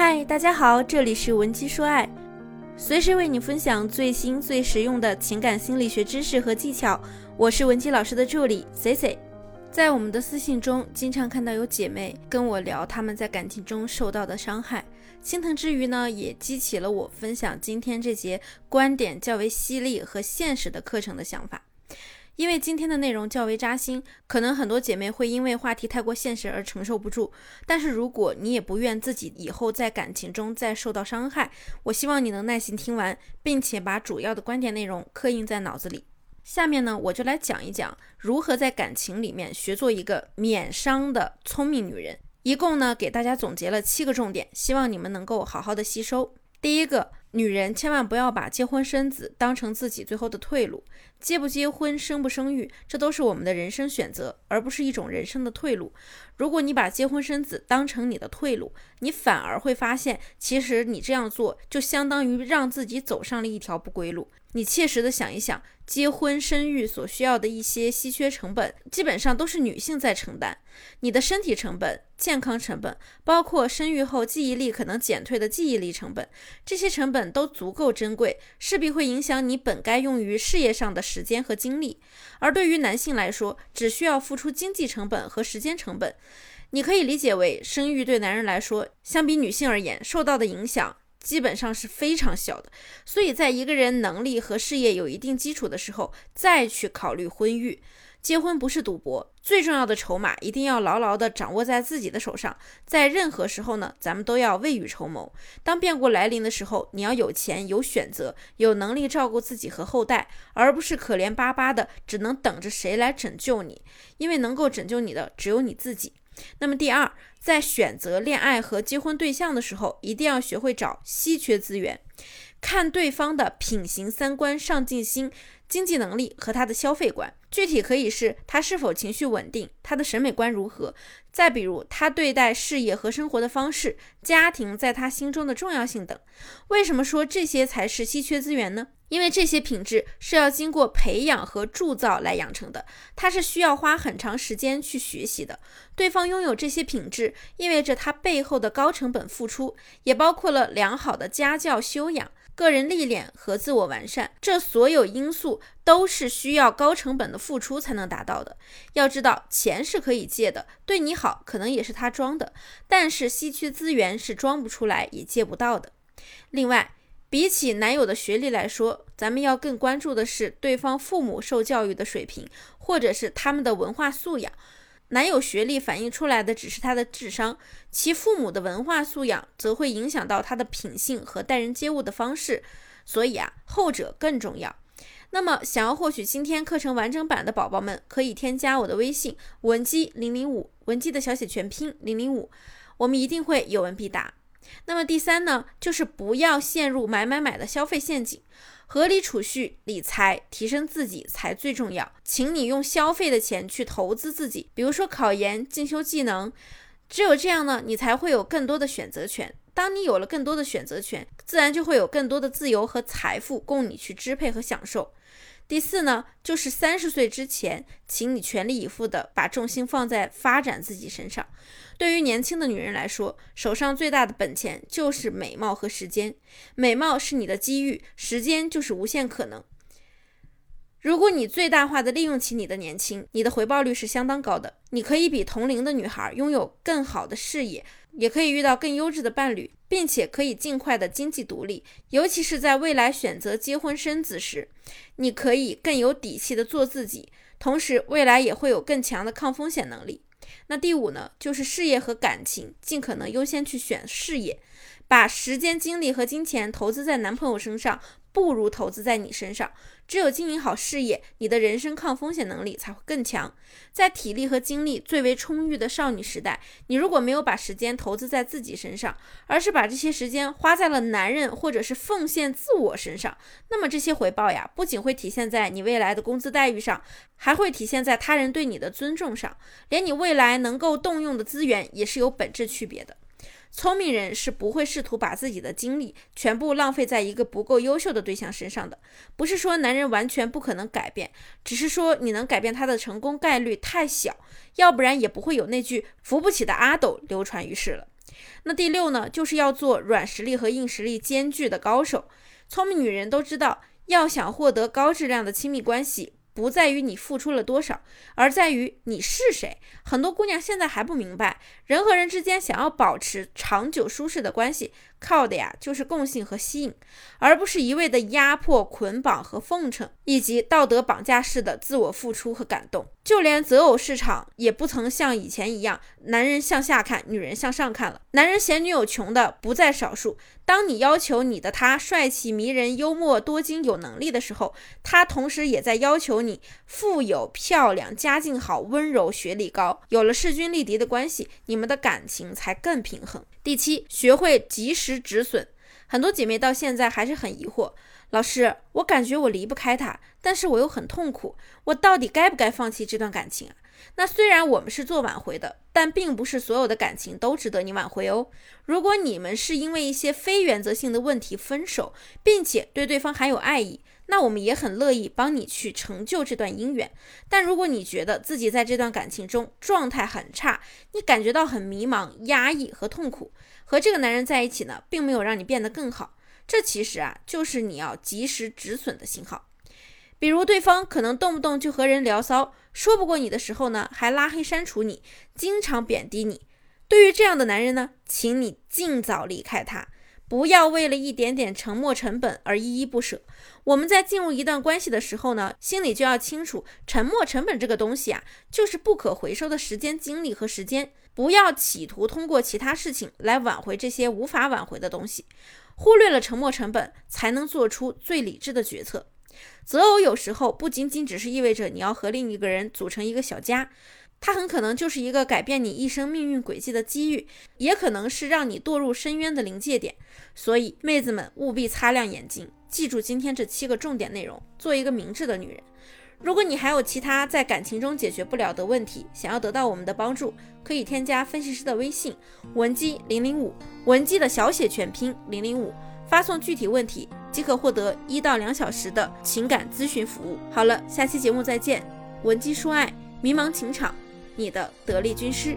嗨，大家好，这里是文姬说爱，随时为你分享最新最实用的情感心理学知识和技巧。我是文姬老师的助理 C C。在我们的私信中，经常看到有姐妹跟我聊她们在感情中受到的伤害，心疼之余呢，也激起了我分享今天这节观点较为犀利和现实的课程的想法。因为今天的内容较为扎心，可能很多姐妹会因为话题太过现实而承受不住。但是如果你也不愿自己以后在感情中再受到伤害，我希望你能耐心听完，并且把主要的观点内容刻印在脑子里。下面呢，我就来讲一讲如何在感情里面学做一个免伤的聪明女人。一共呢，给大家总结了七个重点，希望你们能够好好的吸收。第一个。女人千万不要把结婚生子当成自己最后的退路，结不结婚、生不生育，这都是我们的人生选择，而不是一种人生的退路。如果你把结婚生子当成你的退路，你反而会发现，其实你这样做就相当于让自己走上了一条不归路。你切实的想一想，结婚生育所需要的一些稀缺成本，基本上都是女性在承担。你的身体成本、健康成本，包括生育后记忆力可能减退的记忆力成本，这些成本都足够珍贵，势必会影响你本该用于事业上的时间和精力。而对于男性来说，只需要付出经济成本和时间成本。你可以理解为，生育对男人来说，相比女性而言，受到的影响。基本上是非常小的，所以在一个人能力和事业有一定基础的时候，再去考虑婚育。结婚不是赌博，最重要的筹码一定要牢牢地掌握在自己的手上。在任何时候呢，咱们都要未雨绸缪。当变故来临的时候，你要有钱、有选择、有能力照顾自己和后代，而不是可怜巴巴的只能等着谁来拯救你。因为能够拯救你的只有你自己。那么第二，在选择恋爱和结婚对象的时候，一定要学会找稀缺资源，看对方的品行、三观、上进心、经济能力和他的消费观。具体可以是他是否情绪稳定，他的审美观如何，再比如他对待事业和生活的方式，家庭在他心中的重要性等。为什么说这些才是稀缺资源呢？因为这些品质是要经过培养和铸造来养成的，它是需要花很长时间去学习的。对方拥有这些品质，意味着他背后的高成本付出，也包括了良好的家教修养、个人历练和自我完善。这所有因素都是需要高成本的付出才能达到的。要知道，钱是可以借的，对你好可能也是他装的，但是稀缺资源是装不出来也借不到的。另外，比起男友的学历来说，咱们要更关注的是对方父母受教育的水平，或者是他们的文化素养。男友学历反映出来的只是他的智商，其父母的文化素养则会影响到他的品性和待人接物的方式。所以啊，后者更重要。那么，想要获取今天课程完整版的宝宝们，可以添加我的微信文姬零零五，文姬的小写全拼零零五，我们一定会有问必答。那么第三呢，就是不要陷入买买买的消费陷阱，合理储蓄理财，提升自己才最重要。请你用消费的钱去投资自己，比如说考研、进修技能，只有这样呢，你才会有更多的选择权。当你有了更多的选择权，自然就会有更多的自由和财富供你去支配和享受。第四呢，就是三十岁之前，请你全力以赴的把重心放在发展自己身上。对于年轻的女人来说，手上最大的本钱就是美貌和时间。美貌是你的机遇，时间就是无限可能。如果你最大化的利用起你的年轻，你的回报率是相当高的。你可以比同龄的女孩拥有更好的事业，也可以遇到更优质的伴侣，并且可以尽快的经济独立。尤其是在未来选择结婚生子时，你可以更有底气的做自己，同时未来也会有更强的抗风险能力。那第五呢，就是事业和感情，尽可能优先去选事业，把时间、精力和金钱投资在男朋友身上。不如投资在你身上。只有经营好事业，你的人生抗风险能力才会更强。在体力和精力最为充裕的少女时代，你如果没有把时间投资在自己身上，而是把这些时间花在了男人或者是奉献自我身上，那么这些回报呀，不仅会体现在你未来的工资待遇上，还会体现在他人对你的尊重上，连你未来能够动用的资源也是有本质区别的。聪明人是不会试图把自己的精力全部浪费在一个不够优秀的对象身上的。不是说男人完全不可能改变，只是说你能改变他的成功概率太小，要不然也不会有那句“扶不起的阿斗”流传于世了。那第六呢，就是要做软实力和硬实力兼具的高手。聪明女人都知道，要想获得高质量的亲密关系。不在于你付出了多少，而在于你是谁。很多姑娘现在还不明白，人和人之间想要保持长久舒适的关系，靠的呀就是共性和吸引，而不是一味的压迫、捆绑和奉承，以及道德绑架式的自我付出和感动。就连择偶市场也不曾像以前一样，男人向下看，女人向上看了。男人嫌女友穷的不在少数。当你要求你的他帅气、迷人、幽默、多金、有能力的时候，他同时也在要求你富有、漂亮、家境好、温柔、学历高。有了势均力敌的关系，你们的感情才更平衡。第七，学会及时止损。很多姐妹到现在还是很疑惑。老师，我感觉我离不开他，但是我又很痛苦，我到底该不该放弃这段感情啊？那虽然我们是做挽回的，但并不是所有的感情都值得你挽回哦。如果你们是因为一些非原则性的问题分手，并且对对方还有爱意，那我们也很乐意帮你去成就这段姻缘。但如果你觉得自己在这段感情中状态很差，你感觉到很迷茫、压抑和痛苦，和这个男人在一起呢，并没有让你变得更好。这其实啊，就是你要及时止损的信号。比如，对方可能动不动就和人聊骚，说不过你的时候呢，还拉黑删除你，经常贬低你。对于这样的男人呢，请你尽早离开他，不要为了一点点沉没成本而依依不舍。我们在进入一段关系的时候呢，心里就要清楚，沉没成本这个东西啊，就是不可回收的时间、精力和时间。不要企图通过其他事情来挽回这些无法挽回的东西。忽略了沉没成本，才能做出最理智的决策。择偶有时候不仅仅只是意味着你要和另一个人组成一个小家，它很可能就是一个改变你一生命运轨迹的机遇，也可能是让你堕入深渊的临界点。所以，妹子们务必擦亮眼睛，记住今天这七个重点内容，做一个明智的女人。如果你还有其他在感情中解决不了的问题，想要得到我们的帮助，可以添加分析师的微信文姬零零五，文姬的小写全拼零零五，发送具体问题即可获得一到两小时的情感咨询服务。好了，下期节目再见，文姬说爱，迷茫情场，你的得力军师。